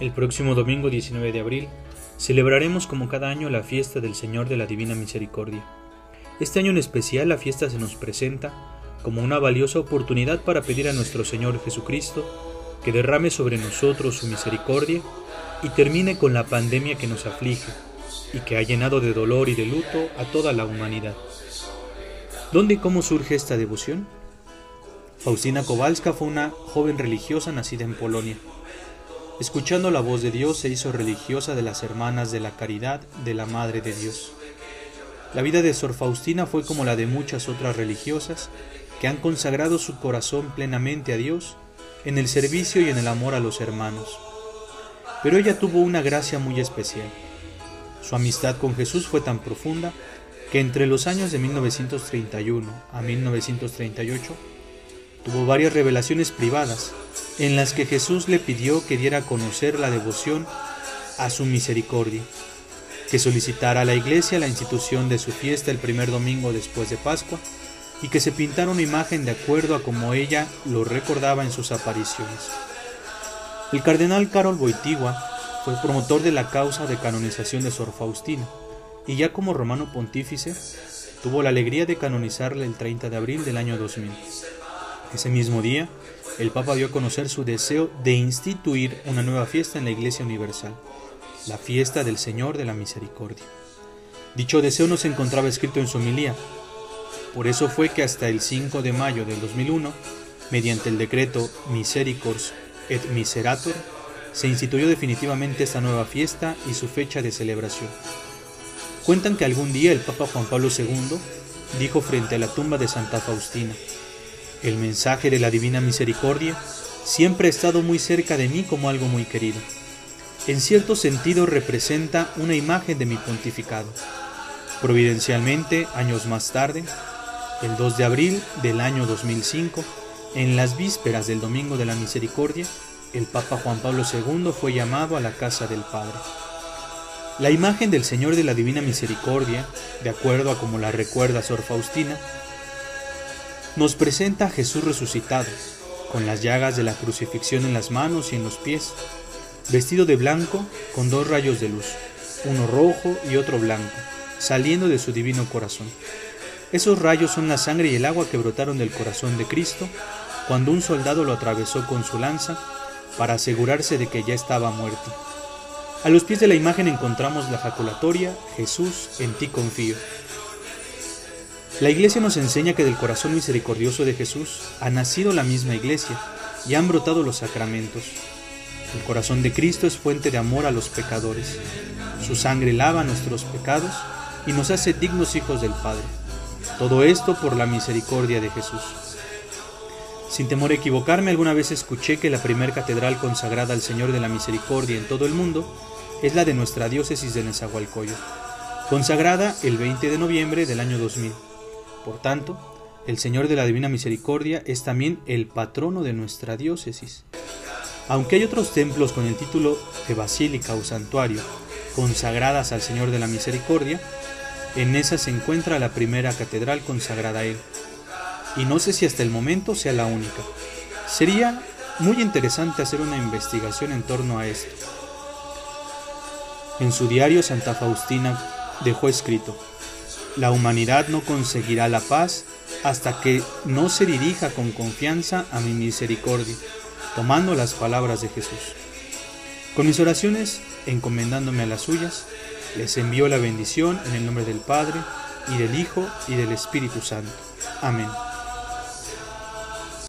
El próximo domingo 19 de abril celebraremos como cada año la fiesta del Señor de la Divina Misericordia. Este año en especial la fiesta se nos presenta como una valiosa oportunidad para pedir a nuestro Señor Jesucristo que derrame sobre nosotros su misericordia y termine con la pandemia que nos aflige y que ha llenado de dolor y de luto a toda la humanidad. ¿Dónde y cómo surge esta devoción? Faustina Kowalska fue una joven religiosa nacida en Polonia. Escuchando la voz de Dios se hizo religiosa de las Hermanas de la Caridad de la Madre de Dios. La vida de Sor Faustina fue como la de muchas otras religiosas que han consagrado su corazón plenamente a Dios en el servicio y en el amor a los hermanos. Pero ella tuvo una gracia muy especial. Su amistad con Jesús fue tan profunda que entre los años de 1931 a 1938 tuvo varias revelaciones privadas en las que Jesús le pidió que diera a conocer la devoción a su misericordia, que solicitara a la iglesia la institución de su fiesta el primer domingo después de Pascua y que se pintara una imagen de acuerdo a como ella lo recordaba en sus apariciones. El cardenal Carol Boitigua fue promotor de la causa de canonización de Sor Faustina y ya como romano pontífice tuvo la alegría de canonizarla el 30 de abril del año 2000. Ese mismo día, el Papa dio a conocer su deseo de instituir una nueva fiesta en la Iglesia Universal, la fiesta del Señor de la Misericordia. Dicho deseo no se encontraba escrito en su homilía, por eso fue que hasta el 5 de mayo del 2001, mediante el decreto Misericors et Miserator, se instituyó definitivamente esta nueva fiesta y su fecha de celebración. Cuentan que algún día el Papa Juan Pablo II dijo frente a la tumba de Santa Faustina, el mensaje de la Divina Misericordia siempre ha estado muy cerca de mí como algo muy querido. En cierto sentido representa una imagen de mi pontificado. Providencialmente, años más tarde, el 2 de abril del año 2005, en las vísperas del Domingo de la Misericordia, el Papa Juan Pablo II fue llamado a la casa del Padre. La imagen del Señor de la Divina Misericordia, de acuerdo a como la recuerda Sor Faustina, nos presenta a Jesús resucitado, con las llagas de la crucifixión en las manos y en los pies, vestido de blanco con dos rayos de luz, uno rojo y otro blanco, saliendo de su divino corazón. Esos rayos son la sangre y el agua que brotaron del corazón de Cristo cuando un soldado lo atravesó con su lanza para asegurarse de que ya estaba muerto. A los pies de la imagen encontramos la jaculatoria Jesús, en ti confío. La iglesia nos enseña que del corazón misericordioso de Jesús ha nacido la misma iglesia y han brotado los sacramentos. El corazón de Cristo es fuente de amor a los pecadores. Su sangre lava nuestros pecados y nos hace dignos hijos del Padre. Todo esto por la misericordia de Jesús. Sin temor a equivocarme, alguna vez escuché que la primer catedral consagrada al Señor de la Misericordia en todo el mundo es la de nuestra diócesis de Nezahualcóyotl, consagrada el 20 de noviembre del año 2000. Por tanto, el Señor de la Divina Misericordia es también el patrono de nuestra diócesis. Aunque hay otros templos con el título de basílica o santuario consagradas al Señor de la Misericordia, en esa se encuentra la primera catedral consagrada a Él. Y no sé si hasta el momento sea la única. Sería muy interesante hacer una investigación en torno a esto. En su diario Santa Faustina dejó escrito, la humanidad no conseguirá la paz hasta que no se dirija con confianza a mi misericordia, tomando las palabras de Jesús. Con mis oraciones, encomendándome a las suyas, les envío la bendición en el nombre del Padre, y del Hijo, y del Espíritu Santo. Amén.